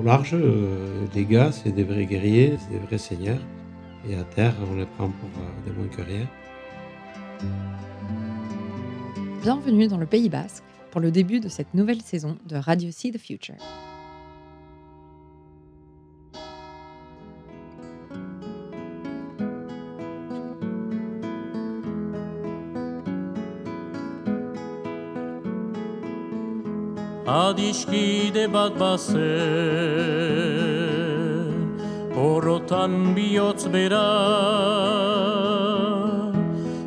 Au large, euh, les gars, c'est des vrais guerriers, c'est des vrais seigneurs. Et à terre, on les prend pour euh, des moins que rien. Bienvenue dans le Pays Basque pour le début de cette nouvelle saison de Radio See the Future. Adiskide bat bazen Horrotan bihotz bera.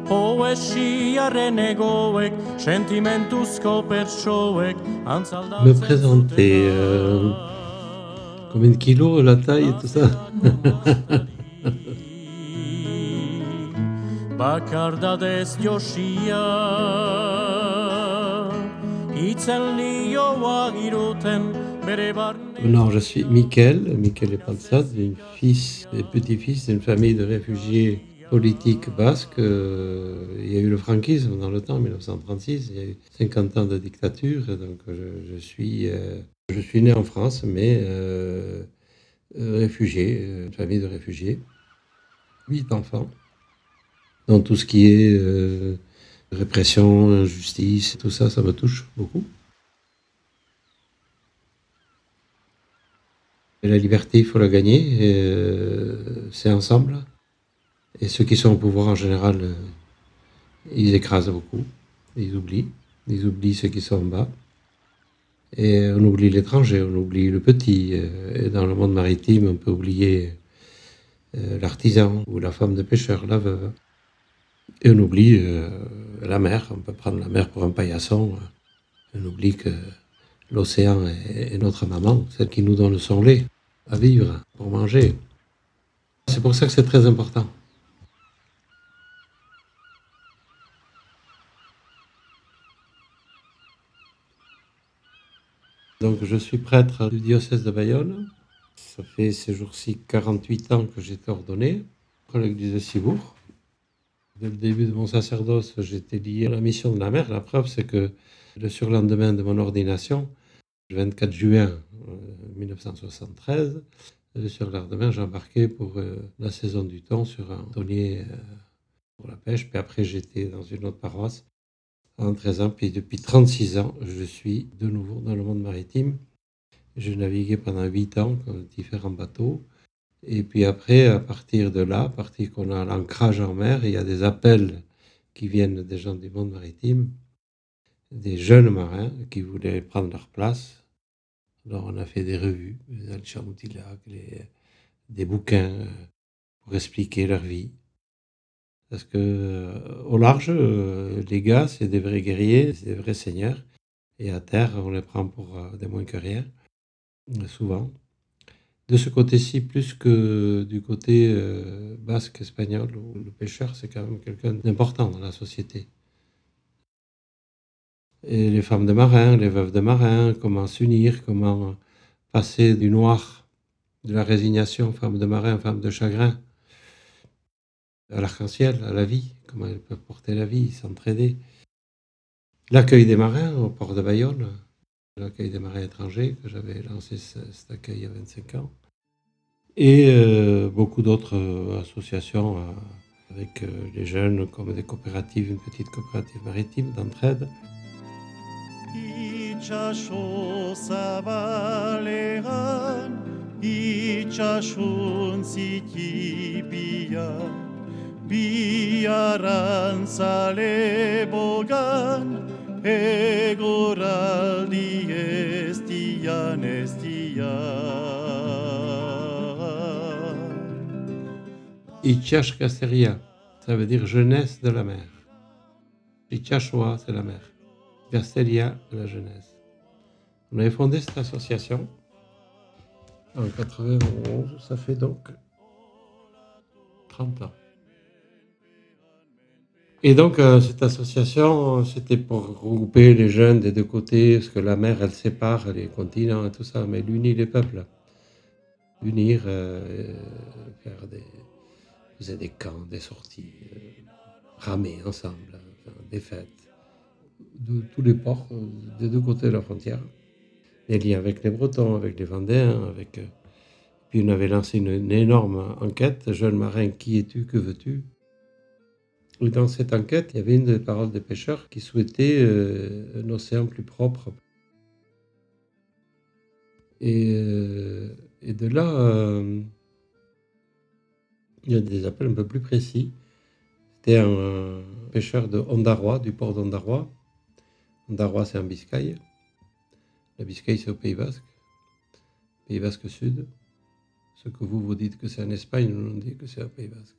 Poesiaren egoek Sentimentuzko pertsoek Antzaldatzen Me présenter euh, combien de kilos, la taille et tout ça. Bakardadez josia Non, je suis Michael, Michael Epanzat, une fils et petit-fils d'une famille de réfugiés politiques basques. Euh, il y a eu le franquisme dans le temps, en 1936, il y a eu 50 ans de dictature, donc je, suis, euh, je suis né en France, mais euh, réfugié, une famille de réfugiés, huit enfants, dans tout ce qui est répression, injustice, tout ça, ça me touche beaucoup. La liberté, il faut la gagner. euh, c'est ensemble. Et ceux qui sont au pouvoir, en général, euh, ils écrasent beaucoup. Ils oublient. Ils oublient ceux qui sont en bas. Et on oublie l'étranger, on oublie le petit. euh, Et dans le monde maritime, on peut oublier l'artisan ou la femme de pêcheur, la veuve. Et on oublie euh, la mer. On peut prendre la mer pour un paillasson. On oublie que l'océan est, notre maman, celle qui nous donne son lait à vivre, pour manger. C'est pour ça que c'est très important. Donc je suis prêtre du diocèse de Bayonne. Ça fait ces jours-ci 48 ans que j'étais ordonné à l'église de Cibourg. Dès le début de mon sacerdoce, j'étais lié à la mission de la mer. La preuve, c'est que le surlendemain de mon ordination, le 24 juin euh, 1973, le surlendemain, j'embarquais pour euh, la saison du thon sur un tonnier euh, pour la pêche. Puis après, j'étais dans une autre paroisse en 13 ans. Puis depuis 36 ans, je suis de nouveau dans le monde maritime. Je naviguais pendant 8 ans dans différents bateaux. Et puis après, à partir de là, à partir qu'on a l'ancrage en mer, il y a des appels qui viennent des gens du monde maritime, des jeunes marins qui voulaient prendre leur place. Alors on a fait des revues, les- des bouquins euh, pour expliquer leur vie. Parce que euh, au large, euh, les gars, c'est des vrais guerriers, c'est des vrais seigneurs. Et à terre, on les prend pour des moins que rien, souvent. De ce côté-ci, plus que du côté euh, basque espagnol, où le pêcheur, c'est quand même quelqu'un d'important dans la société. Et les femmes de marins, les veuves de marins, comment s'unir, comment passer du noir, de la résignation, femme de marin, femme de chagrin, à l'arc-en-ciel, à la vie, comment elles peuvent porter la vie, s'entraider. L'accueil des marins au port de Bayonne, l'accueil des marins étrangers, que j'avais lancé ce- cet accueil il y a 25 ans. Et euh, beaucoup d'autres euh, associations euh, avec les jeunes, comme des coopératives, une petite coopérative maritime d'entraide. Dian. Ichash Casteria, ça veut dire jeunesse de la mer. Ichashua, c'est la mer. Casteria, la jeunesse. On avait fondé cette association en 91, ça fait donc 30 ans. Et donc, euh, cette association, c'était pour regrouper les jeunes des deux côtés, parce que la mer, elle sépare les continents et tout ça, mais elle unit les peuples. Unir, euh, faire des, faisait des camps, des sorties, euh, ramer ensemble, enfin, des fêtes, de tous les ports, euh, des deux côtés de la frontière. des liens avec les Bretons, avec les Vendéens, avec... euh, Puis on avait lancé une, énorme enquête, jeune marin, qui es-tu, que veux-tu? Et dans cette enquête, il y avait une des paroles des pêcheurs qui souhaitait un océan plus propre. Et, de là, il y a des appels un peu plus précis. C'était un pêcheur de Ondarroa, du port d'Ondarroa. Ondarroa, c'est en Biscaye. La Biscaye, c'est au Pays Basque. Pays Basque Sud. Ce que vous, vous dites que c'est en Espagne, nous, on dit que c'est au Pays Basque.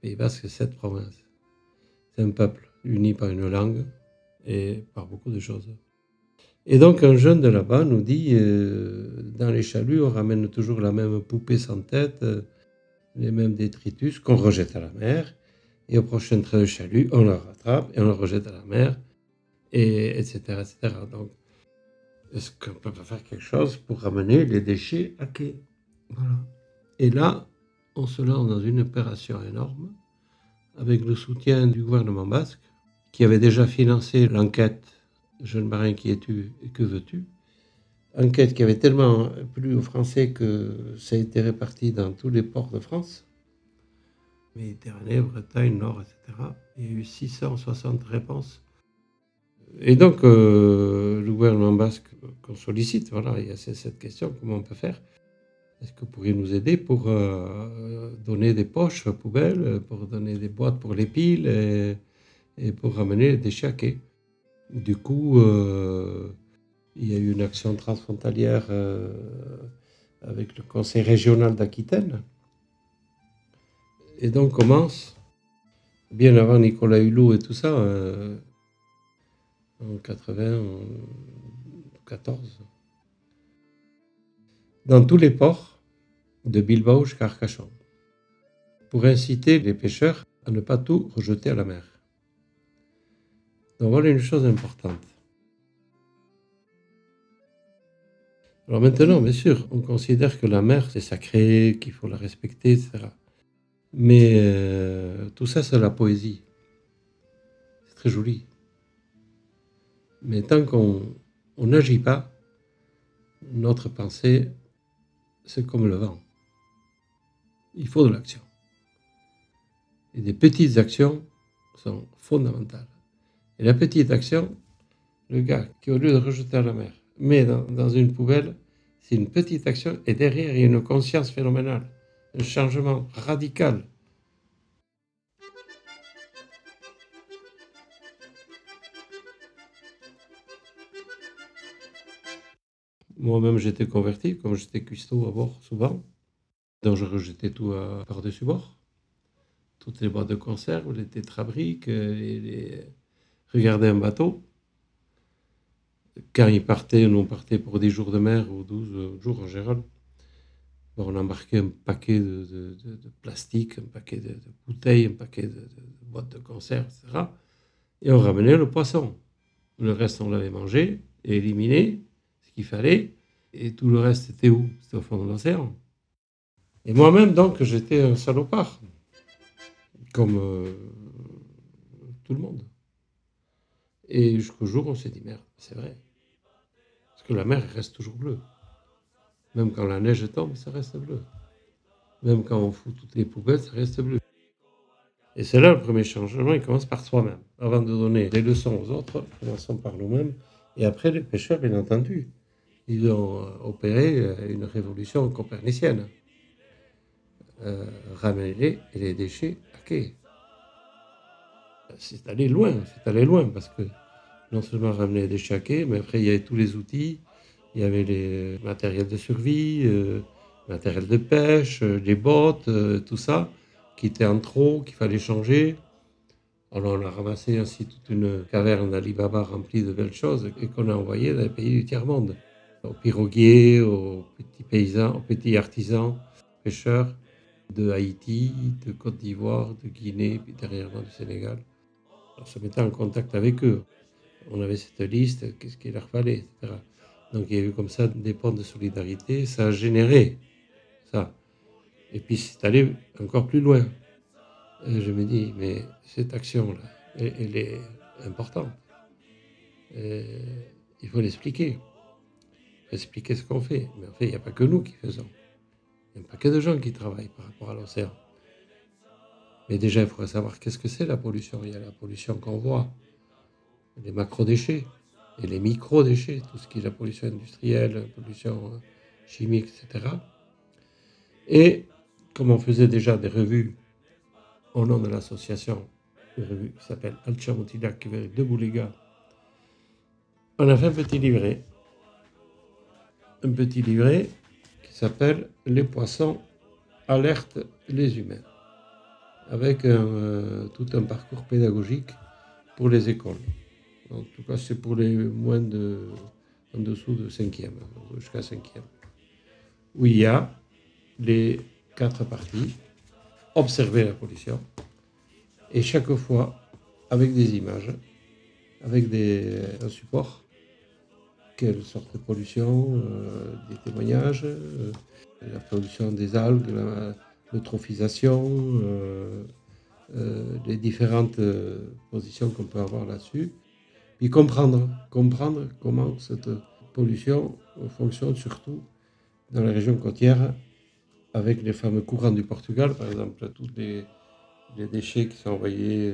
Pays Basque, c'est sept provinces. C'est un peuple uni par une langue et par beaucoup de choses. Et donc, un jeune de là-bas nous dit euh, dans les chaluts, on ramène toujours la même poupée sans tête, euh, les mêmes détritus qu'on rejette à la mer. Et au prochain trait de chalut, on la rattrape et on la rejette à la mer, et etc. etc. Donc, est-ce qu'on peut pas faire quelque chose pour ramener les déchets à quai? Voilà. Et là, on se lance dans une opération énorme avec le soutien du gouvernement basque qui avait déjà financé l'enquête Jeune marin qui es-tu et que veux-tu Enquête qui avait tellement plu aux Français que ça a été réparti dans tous les ports de France. Méditerranée, Bretagne, Nord, etc. Il y a eu 660 réponses. Et donc, euh, le gouvernement basque qu'on sollicite, voilà, il y a cette question, comment on peut faire? Est-ce que vous pourriez nous aider pour euh, donner des poches poubelles, pour donner des boîtes pour les piles et, pour ramener les déchets Du coup, euh, il y a eu une action transfrontalière euh, avec le conseil régional d'Aquitaine. Et donc commence, bien avant Nicolas Hulot et tout ça, euh, en 94, dans tous les ports de Bilbao jusqu'à pour inciter les pêcheurs à ne pas tout rejeter à la mer. Donc voilà une chose importante. Alors maintenant, bien sûr, on considère que la mer, c'est sacré, qu'il faut la respecter, etc. Mais euh, tout ça, c'est la poésie. C'est très joli. Mais tant qu'on on n'agit pas, notre pensée, c'est comme le vent. Il faut de l'action. Et des petites actions sont fondamentales. Et la petite action, le gars qui au lieu de rejeter la mer, met dans, une poubelle, c'est une petite action et derrière il y a une conscience phénoménale, un changement radical. Moi-même j'étais converti, comme j'étais cuistot à bord souvent, donc je rejetais tout par-dessus bord. Toutes les boîtes de conserve, les tétrabriques, euh, les... regarder un bateau. Quand il partait, nous on partait pour 10 jours de mer ou 12 jours en général. On embarquait un paquet de, plastique, un paquet de, bouteilles, un paquet de, boîtes de conserve, etc. Et on ramenait le poisson. Le reste, on l'avait mangé et éliminé, ce qu'il fallait. Et tout le reste, c'était où? C'était au fond de l'océan. Et moi-même, donc, j'étais un salopard. Comme euh, tout le monde. Et jusqu'au jour on s'est dit, merde, c'est vrai. Que la mer reste toujours bleue. Même quand la neige tombe, ça reste bleu. Même quand on fout toutes les poubelles, ça reste bleu. Et c'est là le premier changement, il commence par soi-même. Avant de donner des leçons aux autres, commençons par nous-mêmes. Et après, les pêcheurs, bien entendu, ils ont euh, opéré euh, une révolution copernicienne. Euh, ramener les, déchets à quai. C'est allé loin, c'est allé loin, parce que non seulement ramener à quai, mais après, il y avait tous les outils, il y avait les matériels de survie, euh, matériel de pêche, euh, les bottes, euh, tout ça, qui était en trop, qu'il fallait changer. Alors on a ramassé ainsi toute une caverne d'Alibaba remplie de belles choses et qu'on a envoyé dans les pays du tiers-monde, aux piroguiers, aux petits paysans, aux petits artisans, pêcheurs de Haïti, de Côte d'Ivoire, de Guinée, puis dernièrement du Sénégal. Alors se mettait en contact avec eux. On avait cette liste, qu'est-ce qu'il leur fallait, etc. Donc il y a eu comme ça des ponts de solidarité, ça a généré ça. Et puis c'est allé encore plus loin. Je me dis, mais cette action-là, elle, elle est importante. Il faut l'expliquer. expliquer ce qu'on fait. Mais en fait, il n'y a pas que nous qui faisons. Il n'y a pas que de gens qui travaillent par rapport à l'océan. Mais déjà, il faudrait savoir qu'est-ce que c'est la pollution. Il y a la pollution qu'on voit, les macro-déchets et les micro-déchets, tout ce qui est la pollution industrielle, pollution euh, chimique, etc. Et comme on faisait déjà des revues au nom de l'association, une revue qui s'appelle Alchamotila, qui veut de Bouliga, on a fait un petit livret. Un petit livret qui s'appelle Les poissons alertent les humains, avec euh, tout un parcours pédagogique pour les écoles. En tout cas, c'est pour les moins de, en dessous de 5e, jusqu'à 5e. Où il y a les quatre parties, observer la pollution, et chaque fois avec des images, avec des, un support, quelle sorte de pollution, euh, des témoignages, euh, la pollution des algues, l'eutrophisation, euh, les différentes positions qu'on peut avoir là-dessus. Puis comprendre, comprendre comment cette pollution fonctionne surtout dans les régions côtières avec les fameux courants du Portugal, par exemple, tous les, déchets qui sont envoyés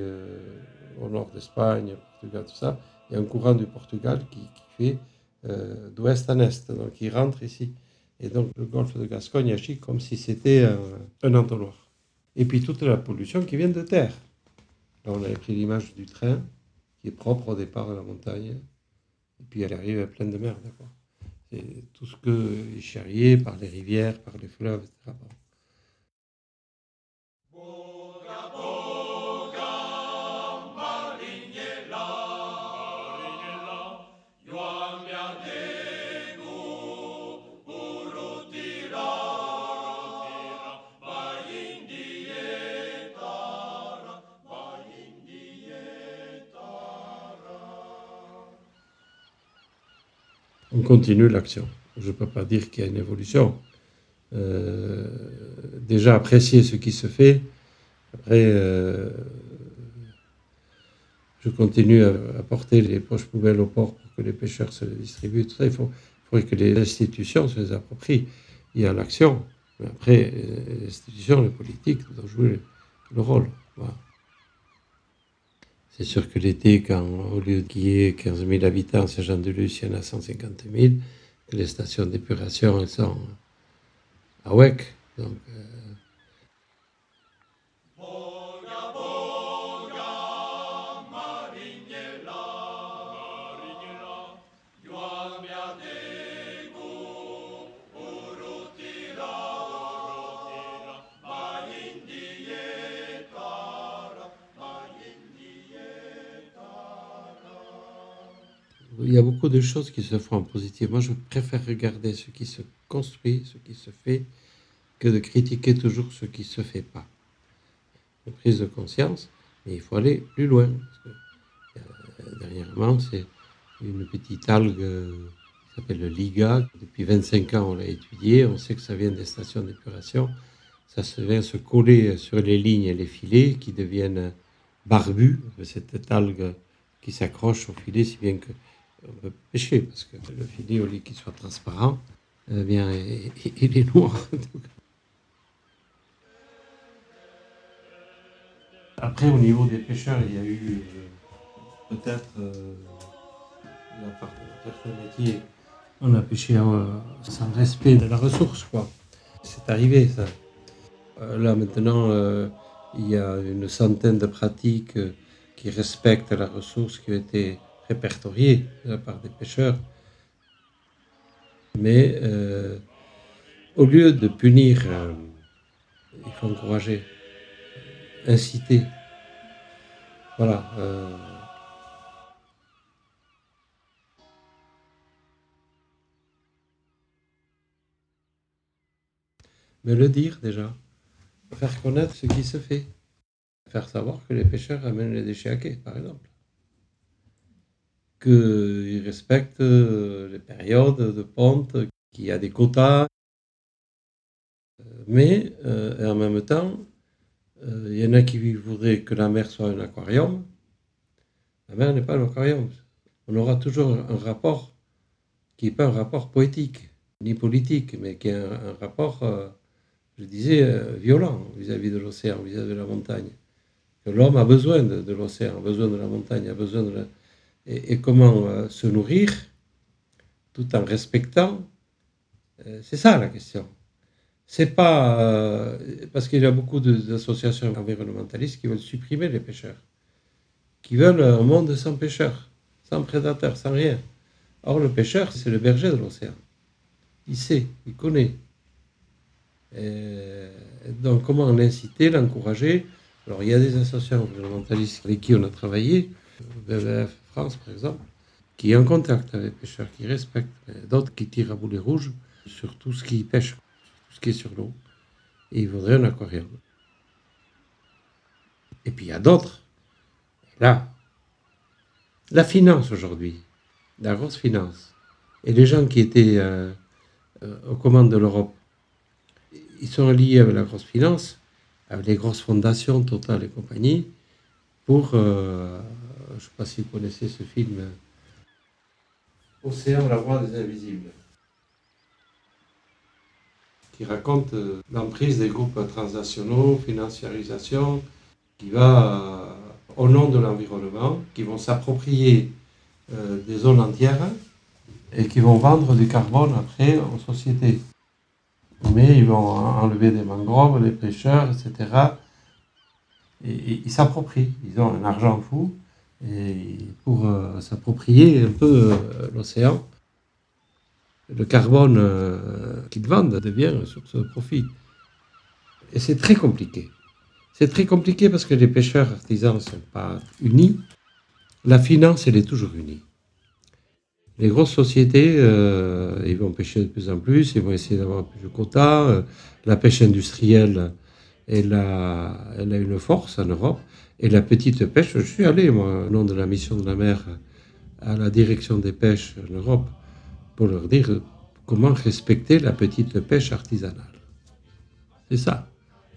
au nord d'Espagne, Portugal, tout ça. Il y a un courant du Portugal qui, fait euh, d'ouest en est, donc il rentre ici. Et donc le golfe de Gascogne agit comme si c'était un, entonnoir. Et puis toute la pollution qui vient de terre. Là, on avait pris l'image du train, qui est propre au départ de la montagne, et puis elle arrive pleine de mer, d'accord. C'est tout ce que est charrié par les rivières, par les fleuves, etc. on continue l'action. Je ne peux pas dire qu'il y a une évolution. Euh, déjà apprécier ce qui se fait. Après, euh, je continue à, porter les poches poubelles au port pour que les pêcheurs se les distribuent. Il faut, faudrait que les institutions se les approprient. Il y a l'action. Mais après, les institutions, les politiques doivent jouer le rôle. C'est sûr que l'été, quand au lieu qu'il y ait 15 000 habitants, c'est Jean de Luce, il y en a 150 000, les stations d'épuration, elles sont à WEC. Il y a beaucoup de choses qui se font en positif. Moi, je préfère regarder ce qui se construit, ce qui se fait, que de critiquer toujours ce qui ne se fait pas. Une prise de conscience, mais il faut aller plus loin. Euh, dernièrement, c'est une petite algue qui s'appelle le Liga. Depuis 25 ans, on l'a étudiée. On sait que ça vient des stations d'épuration. Ça se vient se coller sur les lignes et les filets qui deviennent barbus. Cette algue qui s'accroche au filet, si bien que on peut pêcher, parce que le filet, au lieu qu'il soit transparent, eh bien, il est noir. Après, au niveau des pêcheurs, il y a eu euh, peut-être euh, la part de métiers, on a pêché euh, sans respect de la ressource, quoi. C'est arrivé, ça. là, maintenant, il y a une centaine de pratiques qui respectent la ressource qui a été répertorié de la part des pêcheurs. Mais euh, au lieu de punir, euh, il faut encourager, inciter. Voilà. Euh, mais le dire déjà, faire connaître ce qui se fait, faire savoir que les pêcheurs amènent les déchets à quai, par exemple qu'ils respectent euh, les périodes de ponte, qu'il y a des quotas. Mais euh, en même temps, euh, il y en a qui voudraient que la mer soit un aquarium. La mer n'est pas un aquarium. On aura toujours un rapport qui n'est pas un rapport poétique ni politique, mais qui est un, rapport, je disais, violent vis-à-vis de l'océan, vis-à-vis de la montagne. L'homme a besoin de, de l'océan, a besoin de la montagne, a besoin de la... Et, comment euh, se nourrir tout en respectant, euh, c'est ça la question. C'est pas euh, parce qu'il y a beaucoup d'associations environnementalistes qui veulent supprimer les pêcheurs, qui veulent un monde sans pêcheurs, sans prédateurs, sans rien. Or, le pêcheur, c'est le berger de l'océan. Il sait, il connaît. Donc, comment l'inciter, l'encourager? Alors, il y a des associations environnementalistes avec qui on a travaillé, WWF France par exemple, qui est en contact avec les pêcheurs, qui respectent, mais d'autres qui tirent à boulet rouge sur tout ce qui pêche, tout ce qui est sur l'eau. Et il faudrait un aquarium. Et puis il y a d'autres. Là, la finance aujourd'hui, la grosse finance, et les gens qui étaient euh, euh, aux commandes de l'Europe, ils sont liés avec la grosse finance, avec les grosses fondations, Total et compagnie, pour, euh, je ne sais pas si vous connaissez ce film, Océan, la voie des invisibles, qui raconte euh, l'emprise des groupes transnationaux, financiarisation, qui va euh, au nom de l'environnement, qui vont s'approprier des zones entières et qui vont vendre du carbone après aux sociétés. Mais ils vont enlever des mangroves, des pêcheurs, etc. Et, ils s'approprient. Ils ont un argent fou et pour euh, s'approprier un peu euh, l'océan. Le carbone euh, qu'ils vendent devient sur ce profit. Et c'est très compliqué. C'est très compliqué parce que les pêcheurs artisans ne sont pas unis. La finance, elle est toujours unie. Les grosses sociétés, ils vont pêcher de plus en plus, ils vont essayer d'avoir plus de quotas. La pêche industrielle, elle a, elle a une force en Europe. Et la petite pêche, je suis allé, moi, au nom de la mission de la mer, à la direction des pêches en Europe, pour leur dire comment respecter la petite pêche artisanale. C'est ça.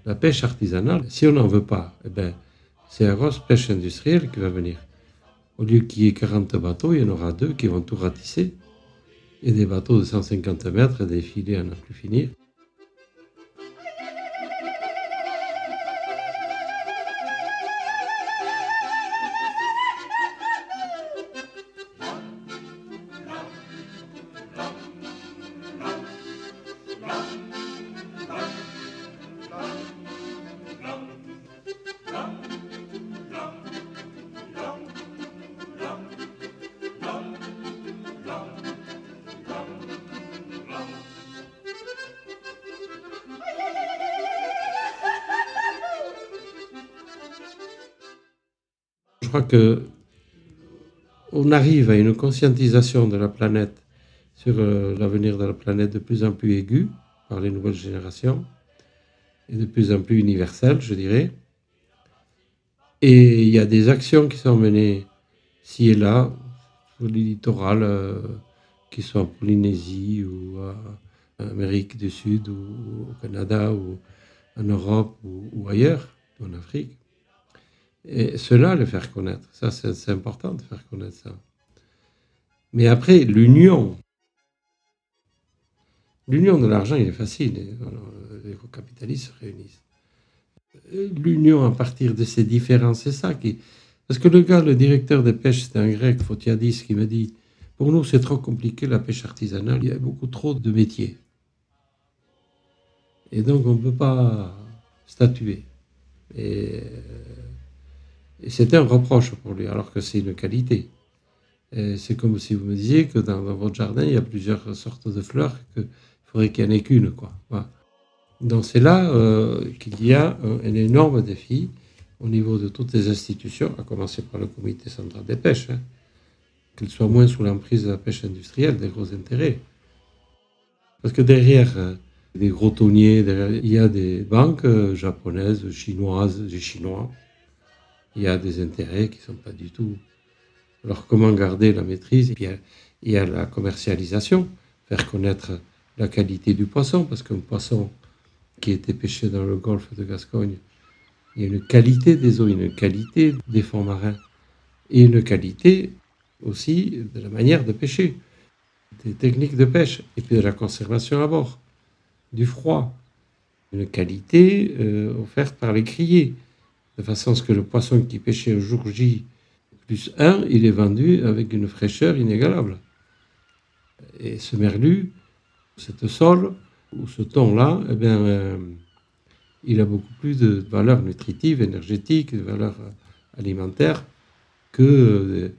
La pêche artisanale, si on n'en veut pas, eh ben, c'est la grosse pêche industrielle qui va venir. Au lieu qu'il y ait 40 bateaux, il y en aura deux qui vont tout ratisser. Et des bateaux de 150 mètres des filets à n'en plus finir. On arrive à une conscientisation de la planète sur euh, l'avenir de la planète de plus en plus aiguë par les nouvelles générations et de plus en plus universelle, je dirais. Et il y a des actions qui sont menées ci et là, sur les littorales, euh, qui sont en Polynésie ou en Amérique du Sud ou au Canada ou en Europe ou, ou ailleurs, en Afrique. Et cela, le faire connaître, ça c'est important de faire connaître ça. Mais après, l'union, l'union de l'argent, il est facile. Et, alors, Les capitalistes se réunissent. Euh, L'union à partir de ces différences, c'est ça qui. Parce que le gars, le directeur des pêches, c'était un grec, Photiadis, qui me dit Pour nous, c'est trop compliqué la pêche artisanale, il y a beaucoup trop de métiers. Et donc, on ne peut pas statuer. Et, et c'était un reproche pour lui, alors que c'est une qualité. C'est comme si vous me disiez que dans, votre jardin, il y a plusieurs sortes de fleurs, qu'il faudrait qu'il n'y en ait qu'une. Quoi. Donc c'est là euh, qu'il y a un, un énorme défi au niveau de toutes les institutions, à commencer par le comité central des pêches, hein, qu'elles soient moins sous l'emprise de la pêche industrielle, des gros intérêts. Parce que derrière euh, des gros tonniers, derrière, il y a des banques euh, japonaises, chinoises, des chinois. Il y a des intérêts qui ne sont pas du tout. Alors comment garder la maîtrise? Et puis, il y a- il y a la commercialisation, faire connaître la qualité du poisson, parce qu'un poisson qui était pêché dans le golfe de Gascogne, il y a une qualité des eaux, une qualité des fonds marins, et une qualité aussi de la manière de pêcher. des techniques de pêche et puis de la conservation à bord, du froid, une qualité euh, offerte par les criers, de façon à ce que le poisson qui pêchait au jour J plus 1, il est vendu avec une fraîcheur inégalable. Et ce merlu, cette sole, ou ce thon-là, eh bien, euh, il a beaucoup plus de valeur nutritive, énergétique, de valeur alimentaire que euh,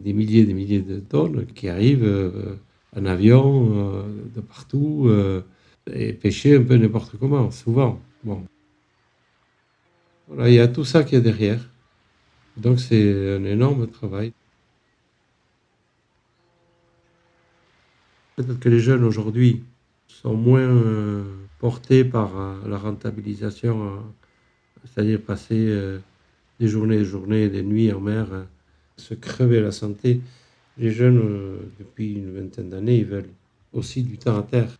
des milliers et des milliers de tonnes qui arrivent euh, en avion, de partout, et pêcher un peu n'importe comment, souvent. Bon. Voilà, il y a tout ça qui est derrière. Donc c'est un énorme travail. Peut-être que les jeunes aujourd'hui sont moins euh, portés par euh, la rentabilisation, euh, c'est-à-dire passer des journées des journées, des nuits en mer, se crever la santé. Les jeunes, depuis une vingtaine d'années, ils veulent aussi du temps à terre,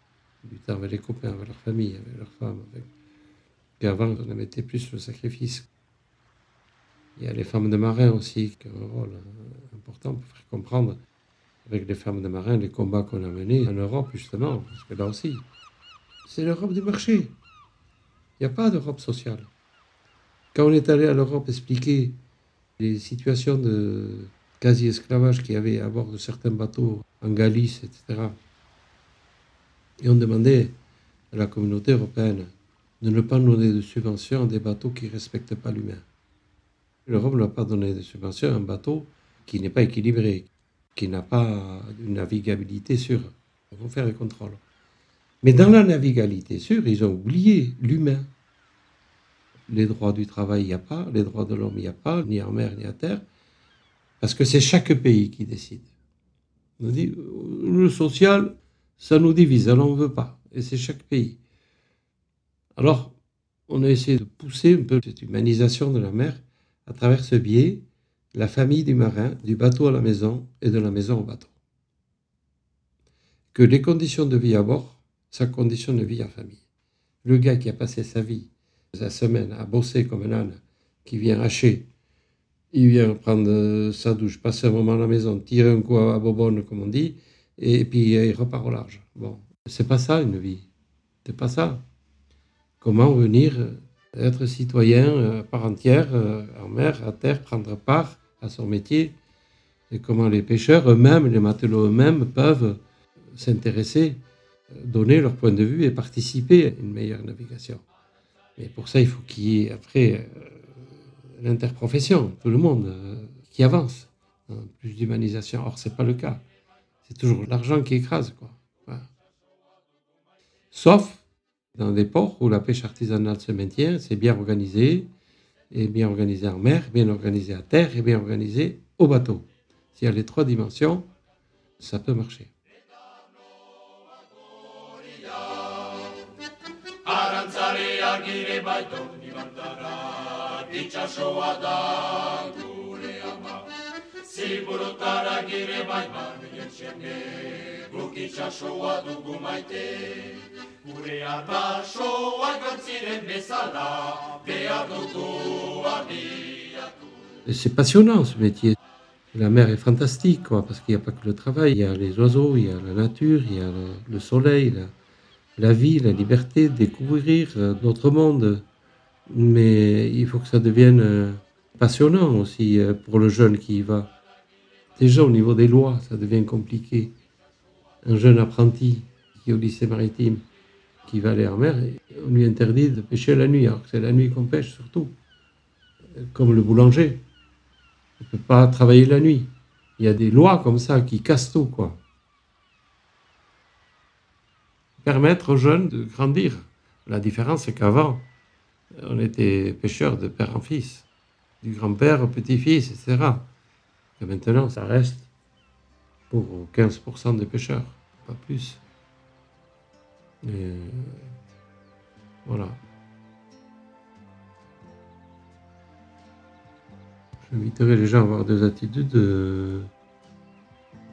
du temps avec les copains, avec leur famille, avec leurs femmes. Puis avant, on mettait plus le sacrifice. Il y a les femmes de marins aussi qui ont un rôle euh, important pour faire comprendre avec les femmes de marins les combats qu'on a menés en Europe, justement, parce que là aussi, c'est l'Europe du marché. Il n'y a pas d'Europe sociale. Quand on est allé à l'Europe expliquer les situations de quasi-esclavage qu'il y avait à bord de certains bateaux en Galice, etc., et on demandait à la communauté européenne de ne pas donner de subventions à des bateaux qui ne respectent pas l'humain. L'Europe ne va pas donner de subventions à un bateau qui n'est pas équilibré, qui n'a pas une navigabilité sûre. Il faut faire les contrôles. Mais dans la navigabilité sûre, ils ont oublié l'humain. Les droits du travail, il n'y a pas. Les droits de l'homme, il n'y a pas, ni en mer, ni à terre. Parce que c'est chaque pays qui décide. On dit, le social, ça nous divise, alors on ne veut pas. Et c'est chaque pays. Alors, on a essayé de pousser un peu cette humanisation de la mer à travers ce biais, la famille du marin, du bateau à la maison et de la maison au bateau. Que les conditions de vie à bord, sa condition de vie en famille. Le gars qui a passé sa vie, sa semaine à bosser comme un âne, qui vient hacher, il vient prendre sa douche, passer un moment à la maison, tirer un coup à bobonne, comme on dit, et puis il repart au large. Bon, c'est pas ça une vie. C'est pas ça. Comment venir être citoyen à part entière, euh, en mer, à terre, prendre part à son métier, et comment les pêcheurs eux-mêmes, les matelots eux-mêmes peuvent s'intéresser, euh, donner leur point de vue et participer à une meilleure navigation. Mais pour ça, il faut qu'il y ait après euh, l'interprofession, tout le monde euh, qui avance, hein, plus d'humanisation. Or, c'est pas le cas. C'est toujours l'argent qui écrase, quoi. Sauf dans des ports où la pêche artisanale se maintient, c'est bien organisé, et bien organisé en mer, bien organisé à terre et bien organisé au bateau. S'il y a les trois dimensions, ça peut marcher. C'est passionnant ce métier. La mer est fantastique, quoi, parce qu'il n'y a pas que le travail, il y a les oiseaux, il y a la nature, il y a le, le soleil, la, la vie, la liberté, découvrir euh, notre monde. Mais il faut que ça devienne euh, passionnant aussi euh, pour le jeune qui y va. Déjà au niveau des lois, ça devient compliqué. Un jeune apprenti qui est au lycée maritime, qui va aller en mer, on lui interdit de pêcher la nuit, alors que c'est la nuit qu'on pêche surtout. Comme le boulanger. On ne peut pas travailler la nuit. Il y a des lois comme ça qui cassent tout, quoi. Permettre aux jeunes de grandir. La différence, c'est qu'avant, on était pêcheurs de père en fils, du grand-père au petit-fils, etc. Et maintenant, ça reste pour 15% des pêcheurs, pas plus. Voilà. J'inviterai les gens à avoir des attitudes de...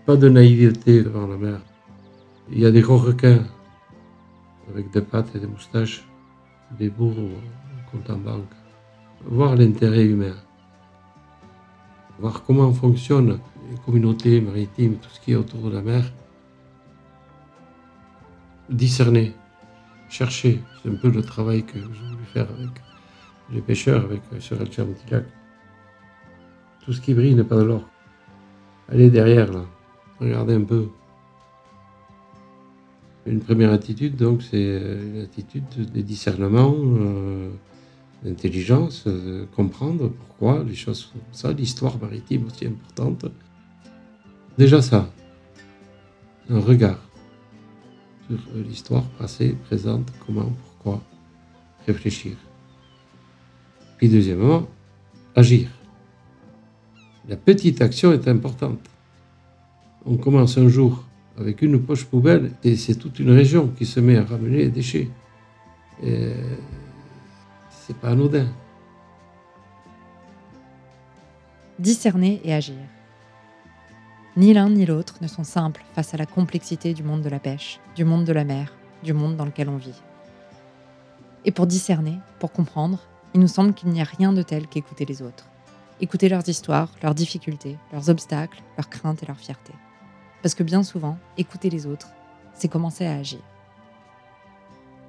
pas de naïveté devant la mer. Il y a des gros requins avec des pattes et des moustaches, des bourreaux, compte en banque. Voir l'intérêt humain. Voir comment fonctionnent les communautés maritimes, tout ce qui est autour de la mer. discerner, chercher. C'est un peu le travail que j'ai voulu faire avec les pêcheurs, avec euh, sur El. Tout ce qui brille n'est pas de l'or. Allez derrière là, regardez un peu. Une première attitude, donc, c'est euh, une attitude de discernement, euh, comprendre pourquoi les choses sont comme ça, l'histoire maritime aussi importante. Déjà ça, un regard sur l'histoire passée, présente, comment, pourquoi, réfléchir. Puis deuxièmement, agir. La petite action est importante. On commence un jour avec une poche poubelle et c'est toute une région qui se met à ramener les déchets. Et c'est pas anodin. Discerner et agir. Ni l'un ni l'autre ne sont simples face à la complexité du monde de la pêche, du monde de la mer, du monde dans lequel on vit. Et pour discerner, pour comprendre, il nous semble qu'il n'y a rien de tel qu'écouter les autres. Écouter leurs histoires, leurs difficultés, leurs obstacles, leurs craintes et leurs fiertés. Parce que bien souvent, écouter les autres, c'est commencer à agir.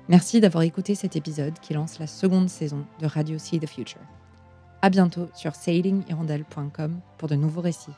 Merci d'avoir écouté cet épisode qui lance la seconde saison de Radio See the Future. À bientôt sur sailinghirondelle.com pour de nouveaux récits.